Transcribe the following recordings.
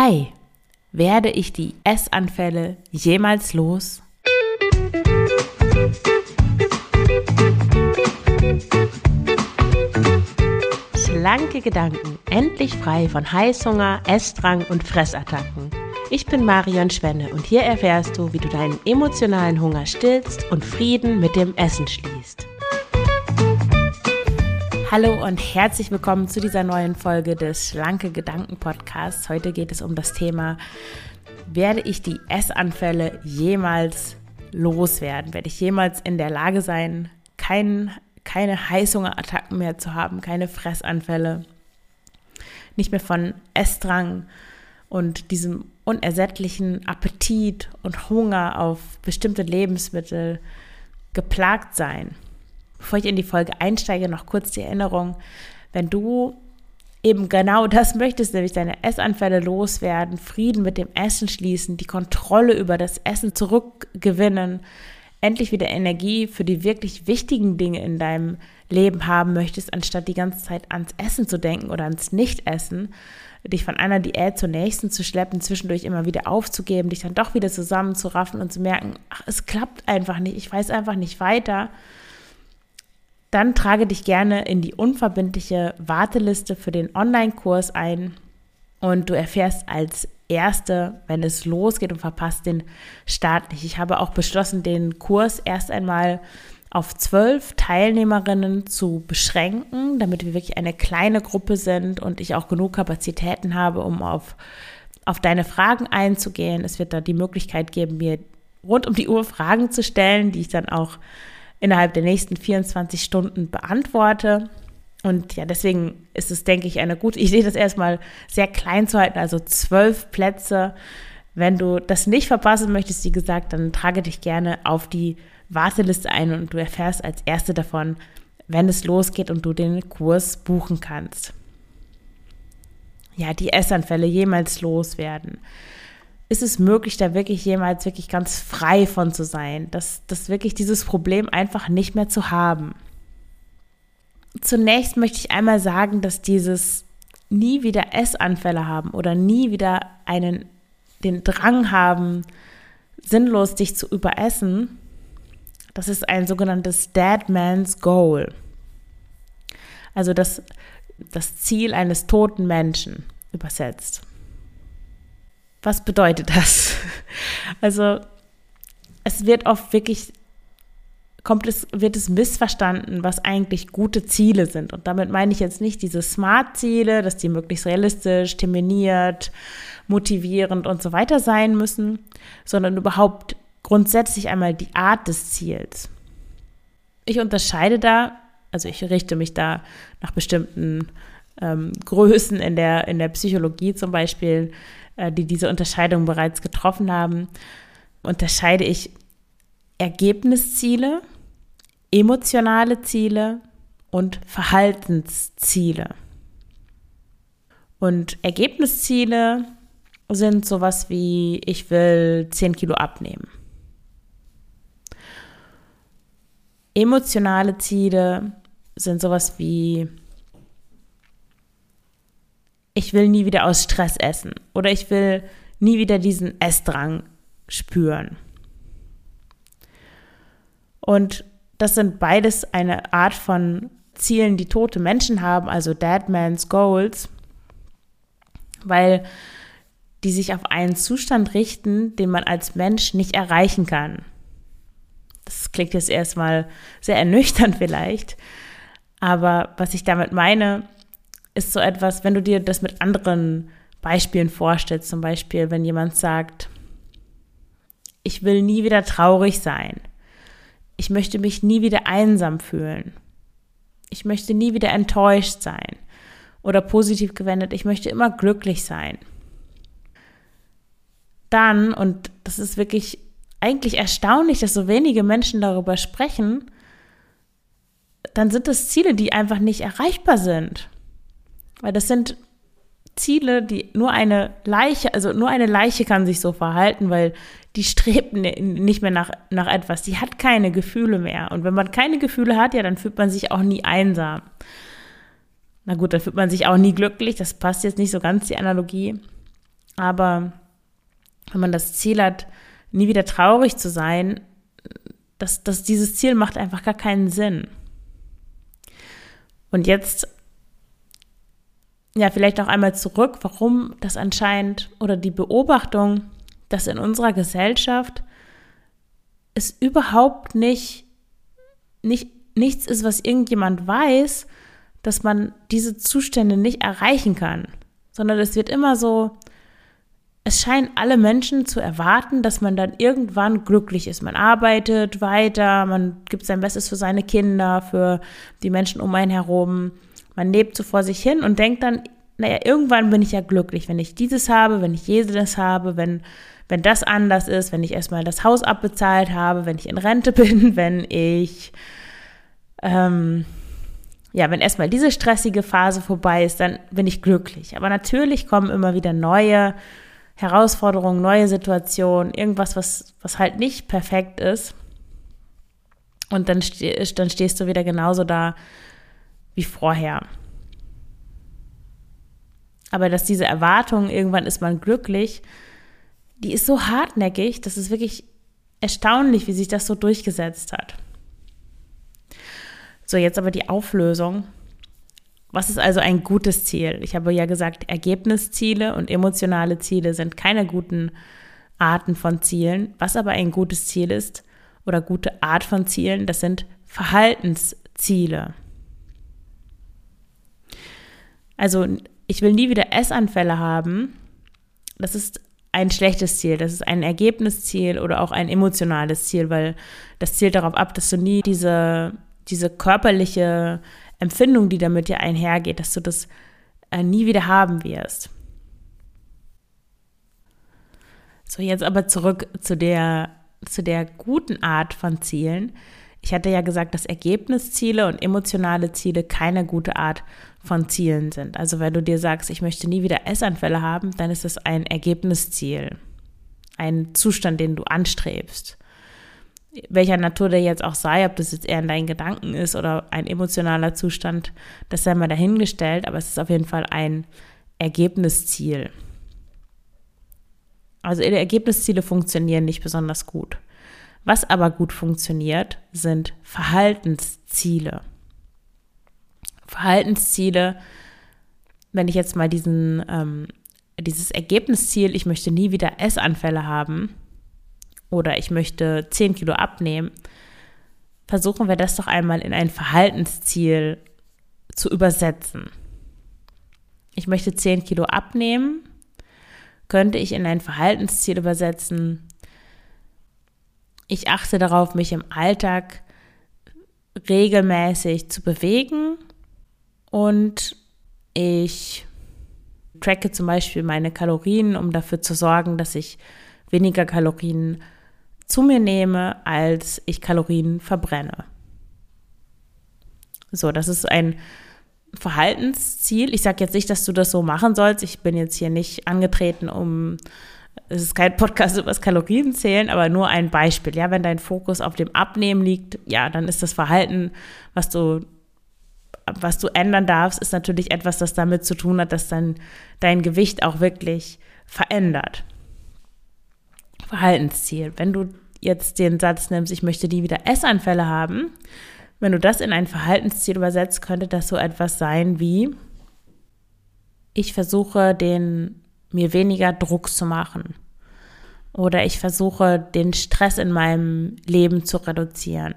Hi, werde ich die Essanfälle jemals los? Schlanke Gedanken, endlich frei von Heißhunger, Essdrang und Fressattacken. Ich bin Marion Schwenne und hier erfährst du, wie du deinen emotionalen Hunger stillst und Frieden mit dem Essen schließt. Hallo und herzlich willkommen zu dieser neuen Folge des Schlanke Gedanken Podcasts. Heute geht es um das Thema, werde ich die Essanfälle jemals loswerden? Werde ich jemals in der Lage sein, kein, keine Heißhungerattacken mehr zu haben, keine Fressanfälle, nicht mehr von Essdrang und diesem unersättlichen Appetit und Hunger auf bestimmte Lebensmittel geplagt sein? Bevor ich in die Folge einsteige, noch kurz die Erinnerung, wenn du eben genau das möchtest, nämlich deine Essanfälle loswerden, Frieden mit dem Essen schließen, die Kontrolle über das Essen zurückgewinnen, endlich wieder Energie für die wirklich wichtigen Dinge in deinem Leben haben möchtest, anstatt die ganze Zeit ans Essen zu denken oder ans Nichtessen, dich von einer Diät zur nächsten zu schleppen, zwischendurch immer wieder aufzugeben, dich dann doch wieder zusammenzuraffen und zu merken, ach, es klappt einfach nicht, ich weiß einfach nicht weiter dann trage dich gerne in die unverbindliche Warteliste für den Online-Kurs ein und du erfährst als Erste, wenn es losgeht und verpasst den Start nicht. Ich habe auch beschlossen, den Kurs erst einmal auf zwölf Teilnehmerinnen zu beschränken, damit wir wirklich eine kleine Gruppe sind und ich auch genug Kapazitäten habe, um auf, auf deine Fragen einzugehen. Es wird da die Möglichkeit geben, mir rund um die Uhr Fragen zu stellen, die ich dann auch innerhalb der nächsten 24 Stunden beantworte. Und ja, deswegen ist es, denke ich, eine gute Idee, das erstmal sehr klein zu halten, also zwölf Plätze. Wenn du das nicht verpassen möchtest, wie gesagt, dann trage dich gerne auf die Warteliste ein und du erfährst als Erste davon, wenn es losgeht und du den Kurs buchen kannst. Ja, die Essanfälle jemals loswerden ist es möglich, da wirklich jemals wirklich ganz frei von zu sein, dass, dass wirklich dieses Problem einfach nicht mehr zu haben. Zunächst möchte ich einmal sagen, dass dieses nie wieder Essanfälle haben oder nie wieder einen, den Drang haben, sinnlos dich zu überessen, das ist ein sogenanntes Dead Man's Goal. Also das, das Ziel eines toten Menschen übersetzt was bedeutet das? Also es wird oft wirklich kommt es, wird es missverstanden, was eigentlich gute Ziele sind. Und damit meine ich jetzt nicht diese Smart-Ziele, dass die möglichst realistisch, terminiert, motivierend und so weiter sein müssen, sondern überhaupt grundsätzlich einmal die Art des Ziels. Ich unterscheide da, also ich richte mich da nach bestimmten ähm, Größen in der, in der Psychologie zum Beispiel, die diese Unterscheidung bereits getroffen haben, unterscheide ich Ergebnisziele, emotionale Ziele und Verhaltensziele. Und Ergebnisziele sind sowas wie, ich will 10 Kilo abnehmen. Emotionale Ziele sind sowas wie, ich will nie wieder aus Stress essen oder ich will nie wieder diesen Essdrang spüren. Und das sind beides eine Art von Zielen, die tote Menschen haben, also Dead Man's Goals, weil die sich auf einen Zustand richten, den man als Mensch nicht erreichen kann. Das klingt jetzt erstmal sehr ernüchternd vielleicht, aber was ich damit meine, ist so etwas, wenn du dir das mit anderen Beispielen vorstellst, zum Beispiel, wenn jemand sagt, ich will nie wieder traurig sein. Ich möchte mich nie wieder einsam fühlen. Ich möchte nie wieder enttäuscht sein. Oder positiv gewendet, ich möchte immer glücklich sein. Dann, und das ist wirklich eigentlich erstaunlich, dass so wenige Menschen darüber sprechen, dann sind das Ziele, die einfach nicht erreichbar sind. Weil das sind Ziele, die nur eine Leiche, also nur eine Leiche kann sich so verhalten, weil die strebt nicht mehr nach, nach etwas. Die hat keine Gefühle mehr. Und wenn man keine Gefühle hat, ja, dann fühlt man sich auch nie einsam. Na gut, dann fühlt man sich auch nie glücklich. Das passt jetzt nicht so ganz, die Analogie. Aber wenn man das Ziel hat, nie wieder traurig zu sein, das, das, dieses Ziel macht einfach gar keinen Sinn. Und jetzt, ja, vielleicht auch einmal zurück, warum das anscheinend oder die Beobachtung, dass in unserer Gesellschaft es überhaupt nicht, nicht nichts ist, was irgendjemand weiß, dass man diese Zustände nicht erreichen kann, sondern es wird immer so, es scheinen alle Menschen zu erwarten, dass man dann irgendwann glücklich ist. Man arbeitet weiter, man gibt sein Bestes für seine Kinder, für die Menschen um einen herum. Man lebt so vor sich hin und denkt dann, naja, irgendwann bin ich ja glücklich, wenn ich dieses habe, wenn ich jedes habe, wenn, wenn das anders ist, wenn ich erstmal das Haus abbezahlt habe, wenn ich in Rente bin, wenn ich ähm, ja, wenn erstmal diese stressige Phase vorbei ist, dann bin ich glücklich. Aber natürlich kommen immer wieder neue Herausforderungen, neue Situationen, irgendwas, was, was halt nicht perfekt ist. Und dann, ste dann stehst du wieder genauso da wie vorher. Aber dass diese Erwartung, irgendwann ist man glücklich, die ist so hartnäckig, das ist wirklich erstaunlich, wie sich das so durchgesetzt hat. So, jetzt aber die Auflösung. Was ist also ein gutes Ziel? Ich habe ja gesagt, Ergebnisziele und emotionale Ziele sind keine guten Arten von Zielen. Was aber ein gutes Ziel ist oder gute Art von Zielen, das sind Verhaltensziele. Also ich will nie wieder Essanfälle haben. Das ist ein schlechtes Ziel, das ist ein Ergebnisziel oder auch ein emotionales Ziel, weil das zielt darauf ab, dass du nie diese diese körperliche Empfindung, die damit ja einhergeht, dass du das äh, nie wieder haben wirst. So, jetzt aber zurück zu der, zu der guten Art von Zielen. Ich hatte ja gesagt, dass Ergebnisziele und emotionale Ziele keine gute Art von Zielen sind. Also wenn du dir sagst, ich möchte nie wieder Essanfälle haben, dann ist das ein Ergebnisziel, ein Zustand, den du anstrebst welcher Natur der jetzt auch sei, ob das jetzt eher in deinen Gedanken ist oder ein emotionaler Zustand, das sei mal dahingestellt, aber es ist auf jeden Fall ein Ergebnisziel. Also Ergebnisziele funktionieren nicht besonders gut. Was aber gut funktioniert, sind Verhaltensziele. Verhaltensziele, wenn ich jetzt mal diesen, ähm, dieses Ergebnisziel, ich möchte nie wieder Essanfälle haben, oder ich möchte 10 Kilo abnehmen, versuchen wir das doch einmal in ein Verhaltensziel zu übersetzen. Ich möchte 10 Kilo abnehmen, könnte ich in ein Verhaltensziel übersetzen. Ich achte darauf, mich im Alltag regelmäßig zu bewegen und ich tracke zum Beispiel meine Kalorien, um dafür zu sorgen, dass ich weniger Kalorien zu mir nehme, als ich Kalorien verbrenne. So, das ist ein Verhaltensziel. Ich sage jetzt nicht, dass du das so machen sollst. Ich bin jetzt hier nicht angetreten, um es ist kein Podcast über das Kalorienzählen, aber nur ein Beispiel. Ja, wenn dein Fokus auf dem Abnehmen liegt, ja, dann ist das Verhalten, was du, was du ändern darfst, ist natürlich etwas, das damit zu tun hat, dass dann dein Gewicht auch wirklich verändert. Verhaltensziel. Wenn du jetzt den Satz nimmst, ich möchte nie wieder Essanfälle haben, wenn du das in ein Verhaltensziel übersetzt, könnte das so etwas sein wie, ich versuche den, mir weniger Druck zu machen. Oder ich versuche den Stress in meinem Leben zu reduzieren.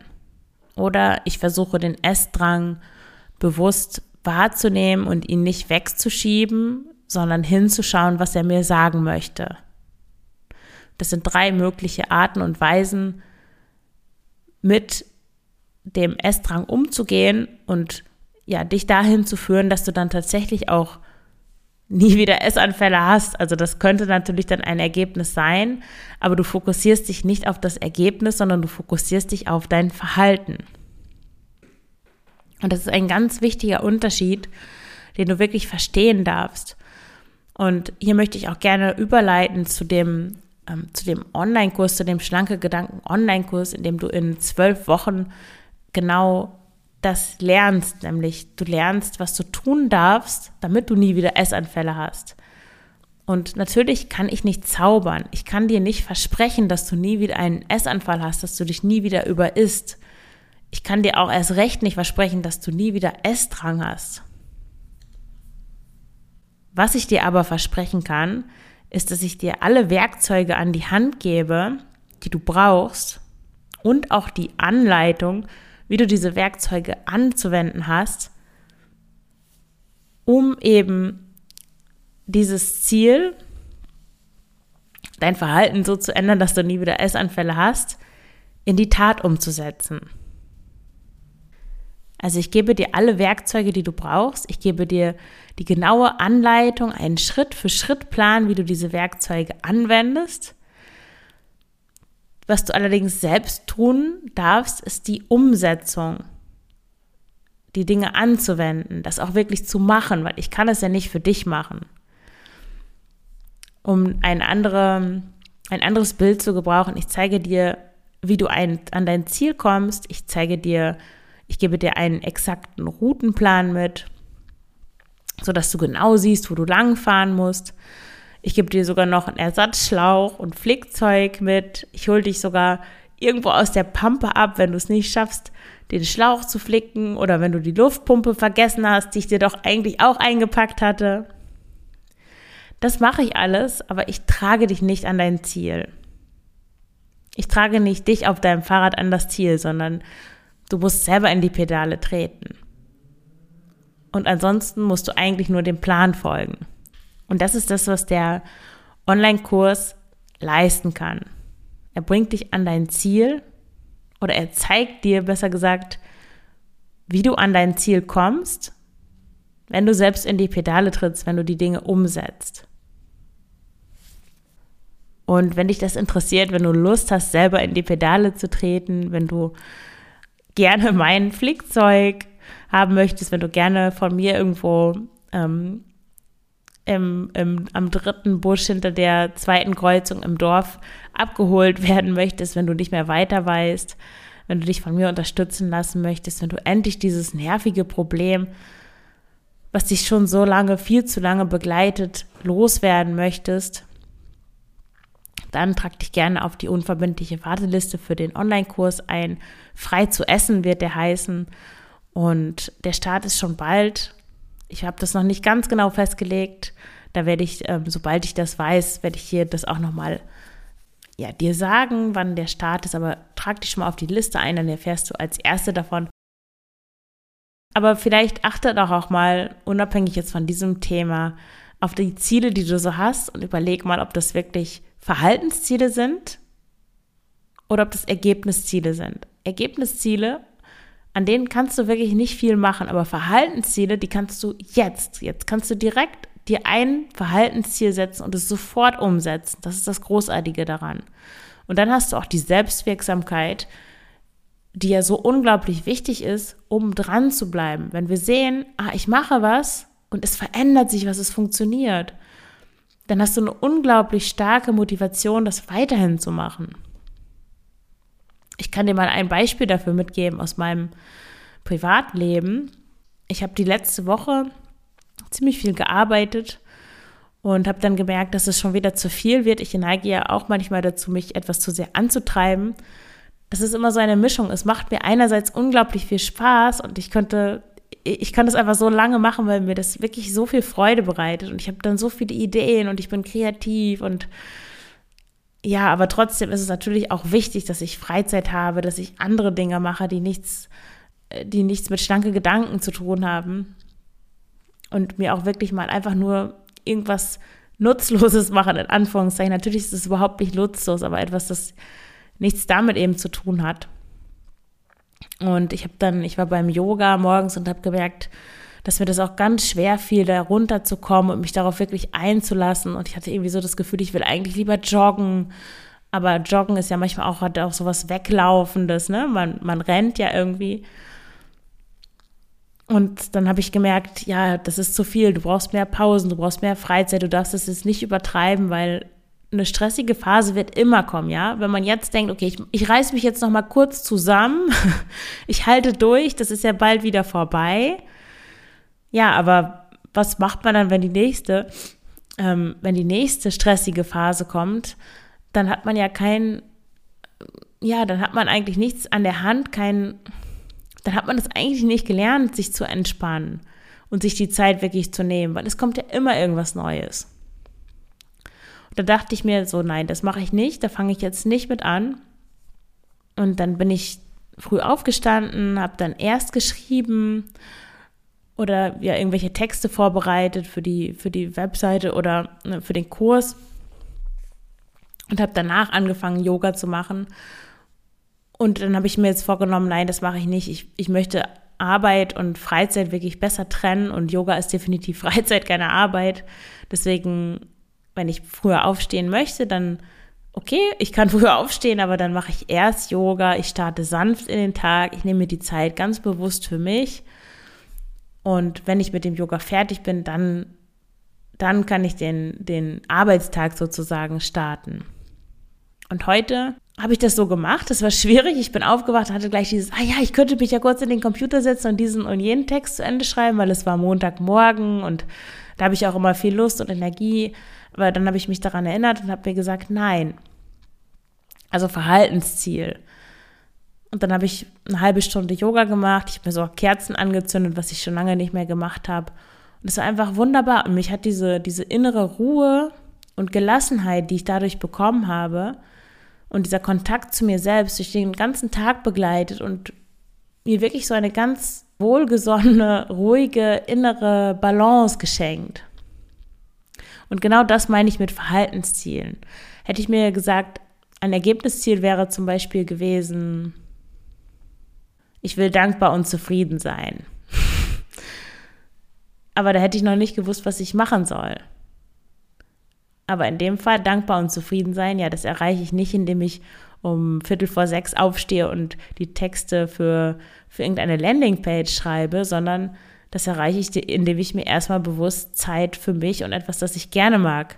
Oder ich versuche den Essdrang bewusst wahrzunehmen und ihn nicht wegzuschieben, sondern hinzuschauen, was er mir sagen möchte. Das sind drei mögliche Arten und Weisen, mit dem Essdrang umzugehen und ja, dich dahin zu führen, dass du dann tatsächlich auch nie wieder Essanfälle hast. Also das könnte natürlich dann ein Ergebnis sein, aber du fokussierst dich nicht auf das Ergebnis, sondern du fokussierst dich auf dein Verhalten. Und das ist ein ganz wichtiger Unterschied, den du wirklich verstehen darfst. Und hier möchte ich auch gerne überleiten zu dem ähm, zu dem Online-Kurs, zu dem Schlanke Gedanken Online-Kurs, in dem du in zwölf Wochen genau das lernst, nämlich du lernst, was du tun darfst, damit du nie wieder Essanfälle hast. Und natürlich kann ich nicht zaubern. Ich kann dir nicht versprechen, dass du nie wieder einen Essanfall hast, dass du dich nie wieder überisst. Ich kann dir auch erst recht nicht versprechen, dass du nie wieder Essdrang hast. Was ich dir aber versprechen kann, ist, dass ich dir alle Werkzeuge an die Hand gebe, die du brauchst und auch die Anleitung, wie du diese Werkzeuge anzuwenden hast, um eben dieses Ziel, dein Verhalten so zu ändern, dass du nie wieder Essanfälle hast, in die Tat umzusetzen. Also ich gebe dir alle Werkzeuge, die du brauchst. Ich gebe dir die genaue Anleitung, einen Schritt-für-Schritt-Plan, wie du diese Werkzeuge anwendest. Was du allerdings selbst tun darfst, ist die Umsetzung, die Dinge anzuwenden, das auch wirklich zu machen, weil ich kann es ja nicht für dich machen. Um ein, andere, ein anderes Bild zu gebrauchen, ich zeige dir, wie du ein, an dein Ziel kommst. Ich zeige dir, ich gebe dir einen exakten Routenplan mit, sodass du genau siehst, wo du langfahren musst. Ich gebe dir sogar noch einen Ersatzschlauch und Flickzeug mit. Ich hole dich sogar irgendwo aus der Pampe ab, wenn du es nicht schaffst, den Schlauch zu flicken oder wenn du die Luftpumpe vergessen hast, die ich dir doch eigentlich auch eingepackt hatte. Das mache ich alles, aber ich trage dich nicht an dein Ziel. Ich trage nicht dich auf deinem Fahrrad an das Ziel, sondern Du musst selber in die Pedale treten. Und ansonsten musst du eigentlich nur dem Plan folgen. Und das ist das, was der Online-Kurs leisten kann. Er bringt dich an dein Ziel oder er zeigt dir, besser gesagt, wie du an dein Ziel kommst, wenn du selbst in die Pedale trittst, wenn du die Dinge umsetzt. Und wenn dich das interessiert, wenn du Lust hast, selber in die Pedale zu treten, wenn du gerne mein Flickzeug haben möchtest, wenn du gerne von mir irgendwo ähm, im, im, am dritten Busch hinter der zweiten Kreuzung im Dorf abgeholt werden möchtest, wenn du nicht mehr weiter weißt, wenn du dich von mir unterstützen lassen möchtest, wenn du endlich dieses nervige Problem, was dich schon so lange, viel zu lange begleitet, loswerden möchtest, dann trag dich gerne auf die unverbindliche Warteliste für den Online-Kurs ein. Frei zu essen wird der heißen. Und der Start ist schon bald. Ich habe das noch nicht ganz genau festgelegt. Da werde ich, ähm, sobald ich das weiß, werde ich hier das auch nochmal ja, dir sagen, wann der Start ist. Aber trag dich schon mal auf die Liste ein, dann erfährst du als Erste davon. Aber vielleicht achte doch auch mal, unabhängig jetzt von diesem Thema, auf die Ziele, die du so hast und überleg mal, ob das wirklich Verhaltensziele sind oder ob das Ergebnisziele sind. Ergebnisziele, an denen kannst du wirklich nicht viel machen, aber Verhaltensziele, die kannst du jetzt, jetzt kannst du direkt dir ein Verhaltensziel setzen und es sofort umsetzen. Das ist das Großartige daran. Und dann hast du auch die Selbstwirksamkeit, die ja so unglaublich wichtig ist, um dran zu bleiben. Wenn wir sehen, ah, ich mache was und es verändert sich was, es funktioniert dann hast du eine unglaublich starke Motivation, das weiterhin zu machen. Ich kann dir mal ein Beispiel dafür mitgeben aus meinem Privatleben. Ich habe die letzte Woche ziemlich viel gearbeitet und habe dann gemerkt, dass es schon wieder zu viel wird. Ich neige ja auch manchmal dazu, mich etwas zu sehr anzutreiben. Das ist immer so eine Mischung. Es macht mir einerseits unglaublich viel Spaß und ich könnte ich kann das einfach so lange machen, weil mir das wirklich so viel Freude bereitet und ich habe dann so viele Ideen und ich bin kreativ und ja, aber trotzdem ist es natürlich auch wichtig, dass ich Freizeit habe, dass ich andere Dinge mache, die nichts, die nichts mit schlanke Gedanken zu tun haben und mir auch wirklich mal einfach nur irgendwas Nutzloses machen, in Anführungszeichen. Natürlich ist es überhaupt nicht nutzlos, aber etwas, das nichts damit eben zu tun hat. Und ich habe dann, ich war beim Yoga morgens und habe gemerkt, dass mir das auch ganz schwer fiel, da runterzukommen und mich darauf wirklich einzulassen. Und ich hatte irgendwie so das Gefühl, ich will eigentlich lieber joggen. Aber Joggen ist ja manchmal auch, hat auch so was Weglaufendes, ne? Man, man rennt ja irgendwie. Und dann habe ich gemerkt, ja, das ist zu viel. Du brauchst mehr Pausen, du brauchst mehr Freizeit, du darfst es jetzt nicht übertreiben, weil eine stressige Phase wird immer kommen, ja. Wenn man jetzt denkt, okay, ich, ich reiß mich jetzt noch mal kurz zusammen, ich halte durch, das ist ja bald wieder vorbei. Ja, aber was macht man dann, wenn die nächste ähm, wenn die nächste stressige Phase kommt, dann hat man ja kein, ja, dann hat man eigentlich nichts an der Hand, kein, dann hat man das eigentlich nicht gelernt, sich zu entspannen und sich die Zeit wirklich zu nehmen, weil es kommt ja immer irgendwas Neues. Und da dachte ich mir so, nein, das mache ich nicht, da fange ich jetzt nicht mit an. Und dann bin ich früh aufgestanden, habe dann erst geschrieben oder ja irgendwelche Texte vorbereitet für die für die Webseite oder ne, für den Kurs. Und habe danach angefangen Yoga zu machen. Und dann habe ich mir jetzt vorgenommen, nein, das mache ich nicht. Ich, ich möchte Arbeit und Freizeit wirklich besser trennen. Und Yoga ist definitiv Freizeit, keine Arbeit. Deswegen, wenn ich früher aufstehen möchte, dann okay, ich kann früher aufstehen, aber dann mache ich erst Yoga, ich starte sanft in den Tag, ich nehme mir die Zeit ganz bewusst für mich und wenn ich mit dem Yoga fertig bin, dann, dann kann ich den, den Arbeitstag sozusagen starten. Und heute habe ich das so gemacht. Das war schwierig. Ich bin aufgewacht, hatte gleich dieses, ah ja, ich könnte mich ja kurz in den Computer setzen und diesen und jenen Text zu Ende schreiben, weil es war Montagmorgen und da habe ich auch immer viel Lust und Energie. Aber dann habe ich mich daran erinnert und habe mir gesagt, nein. Also Verhaltensziel. Und dann habe ich eine halbe Stunde Yoga gemacht. Ich habe mir so Kerzen angezündet, was ich schon lange nicht mehr gemacht habe. Und es war einfach wunderbar. Und mich hat diese, diese innere Ruhe und Gelassenheit, die ich dadurch bekommen habe, und dieser Kontakt zu mir selbst durch den ganzen Tag begleitet und mir wirklich so eine ganz wohlgesonnene, ruhige innere Balance geschenkt. Und genau das meine ich mit Verhaltenszielen. Hätte ich mir gesagt, ein Ergebnisziel wäre zum Beispiel gewesen, ich will dankbar und zufrieden sein. Aber da hätte ich noch nicht gewusst, was ich machen soll. Aber in dem Fall dankbar und zufrieden sein, ja, das erreiche ich nicht, indem ich um Viertel vor sechs aufstehe und die Texte für, für irgendeine Landingpage schreibe, sondern das erreiche ich, indem ich mir erstmal bewusst Zeit für mich und etwas, das ich gerne mag,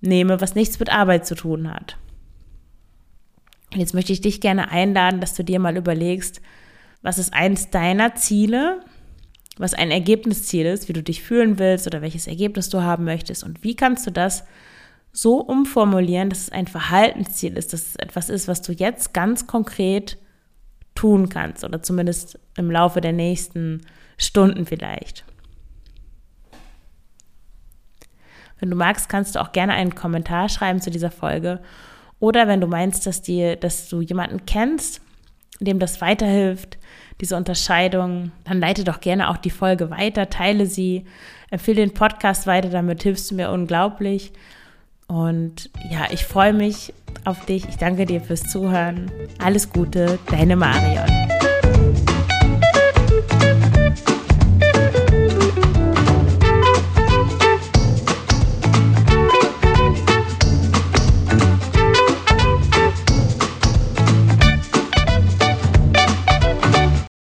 nehme, was nichts mit Arbeit zu tun hat. Jetzt möchte ich dich gerne einladen, dass du dir mal überlegst, was ist eins deiner Ziele, was ein Ergebnisziel ist, wie du dich fühlen willst oder welches Ergebnis du haben möchtest? Und wie kannst du das so umformulieren, dass es ein Verhaltensziel ist, dass es etwas ist, was du jetzt ganz konkret tun kannst oder zumindest im Laufe der nächsten Stunden vielleicht. Wenn du magst, kannst du auch gerne einen Kommentar schreiben zu dieser Folge. Oder wenn du meinst, dass dir, dass du jemanden kennst, dem das weiterhilft, diese Unterscheidung, dann leite doch gerne auch die Folge weiter, teile sie, empfehle den Podcast weiter, damit hilfst du mir unglaublich. Und ja, ich freue mich auf dich. Ich danke dir fürs Zuhören. Alles Gute, deine Marion.